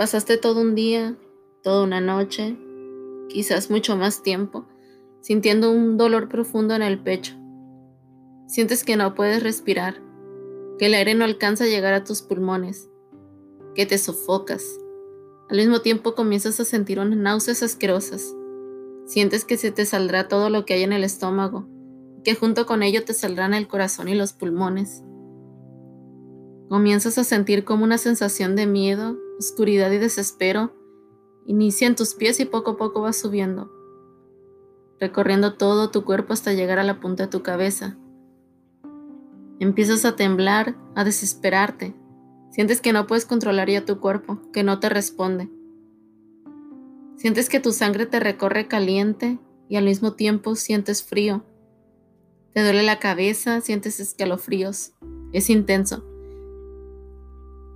Pasaste todo un día, toda una noche, quizás mucho más tiempo, sintiendo un dolor profundo en el pecho. Sientes que no puedes respirar, que el aire no alcanza a llegar a tus pulmones, que te sofocas. Al mismo tiempo comienzas a sentir unas náuseas asquerosas. Sientes que se te saldrá todo lo que hay en el estómago, que junto con ello te saldrán el corazón y los pulmones. Comienzas a sentir como una sensación de miedo, oscuridad y desespero inicia en tus pies y poco a poco va subiendo, recorriendo todo tu cuerpo hasta llegar a la punta de tu cabeza. Empiezas a temblar, a desesperarte. Sientes que no puedes controlar ya tu cuerpo, que no te responde. Sientes que tu sangre te recorre caliente y al mismo tiempo sientes frío. Te duele la cabeza, sientes escalofríos. Es intenso.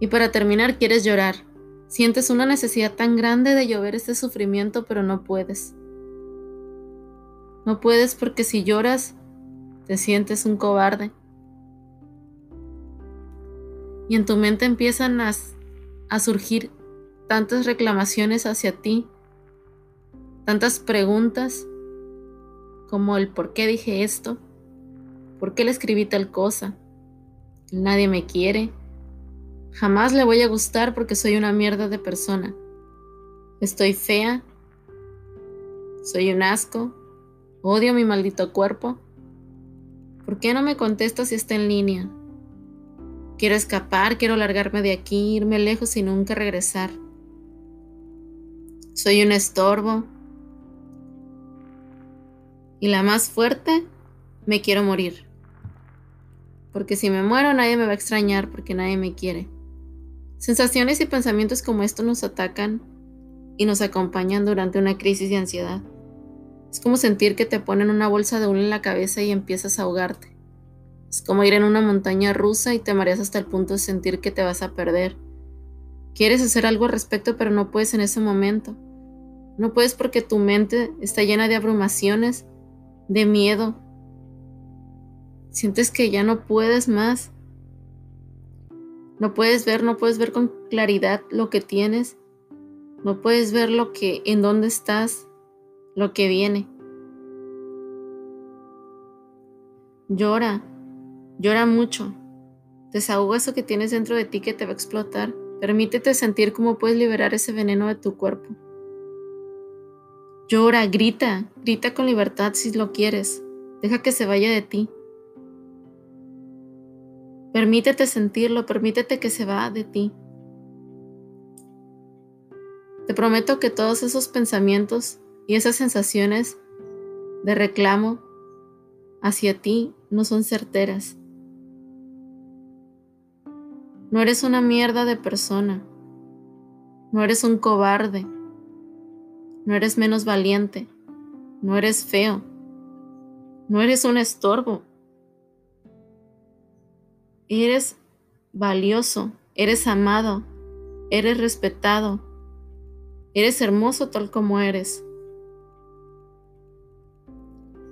Y para terminar, quieres llorar. Sientes una necesidad tan grande de llover este sufrimiento, pero no puedes. No puedes porque si lloras, te sientes un cobarde. Y en tu mente empiezan a, a surgir tantas reclamaciones hacia ti, tantas preguntas como el por qué dije esto, por qué le escribí tal cosa, nadie me quiere, Jamás le voy a gustar porque soy una mierda de persona. Estoy fea. Soy un asco. Odio mi maldito cuerpo. ¿Por qué no me contesta si está en línea? Quiero escapar, quiero largarme de aquí, irme lejos y nunca regresar. Soy un estorbo. Y la más fuerte, me quiero morir. Porque si me muero nadie me va a extrañar porque nadie me quiere. Sensaciones y pensamientos como estos nos atacan y nos acompañan durante una crisis de ansiedad. Es como sentir que te ponen una bolsa de humo en la cabeza y empiezas a ahogarte. Es como ir en una montaña rusa y te mareas hasta el punto de sentir que te vas a perder. Quieres hacer algo al respecto pero no puedes en ese momento. No puedes porque tu mente está llena de abrumaciones, de miedo. Sientes que ya no puedes más no puedes ver, no puedes ver con claridad lo que tienes. No puedes ver lo que, en dónde estás, lo que viene. Llora, llora mucho. Desahoga eso que tienes dentro de ti que te va a explotar. Permítete sentir cómo puedes liberar ese veneno de tu cuerpo. Llora, grita, grita con libertad si lo quieres. Deja que se vaya de ti. Permítete sentirlo, permítete que se va de ti. Te prometo que todos esos pensamientos y esas sensaciones de reclamo hacia ti no son certeras. No eres una mierda de persona. No eres un cobarde. No eres menos valiente. No eres feo. No eres un estorbo. Eres valioso, eres amado, eres respetado, eres hermoso tal como eres.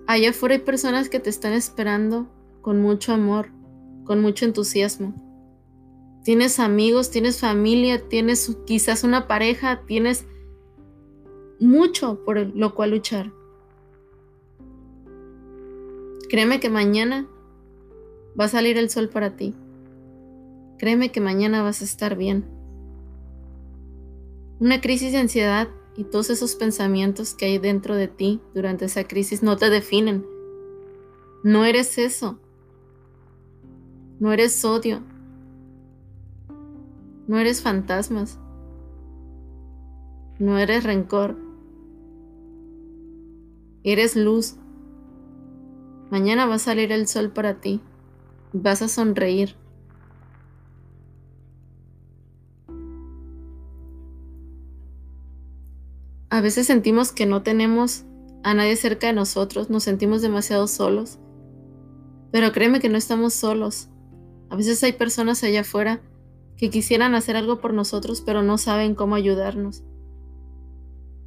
Allá afuera hay personas que te están esperando con mucho amor, con mucho entusiasmo. Tienes amigos, tienes familia, tienes quizás una pareja, tienes mucho por lo cual luchar. Créeme que mañana Va a salir el sol para ti. Créeme que mañana vas a estar bien. Una crisis de ansiedad y todos esos pensamientos que hay dentro de ti durante esa crisis no te definen. No eres eso. No eres odio. No eres fantasmas. No eres rencor. Eres luz. Mañana va a salir el sol para ti. Vas a sonreír. A veces sentimos que no tenemos a nadie cerca de nosotros, nos sentimos demasiado solos. Pero créeme que no estamos solos. A veces hay personas allá afuera que quisieran hacer algo por nosotros, pero no saben cómo ayudarnos.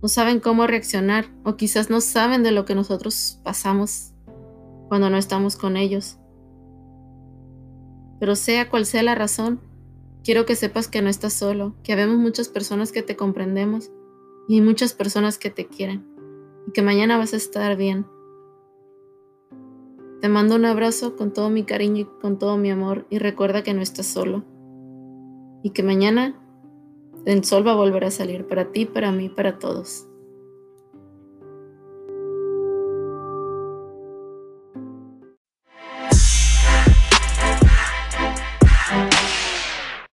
No saben cómo reaccionar o quizás no saben de lo que nosotros pasamos cuando no estamos con ellos. Pero sea cual sea la razón, quiero que sepas que no estás solo, que habemos muchas personas que te comprendemos y muchas personas que te quieren y que mañana vas a estar bien. Te mando un abrazo con todo mi cariño y con todo mi amor y recuerda que no estás solo y que mañana el sol va a volver a salir para ti, para mí, para todos.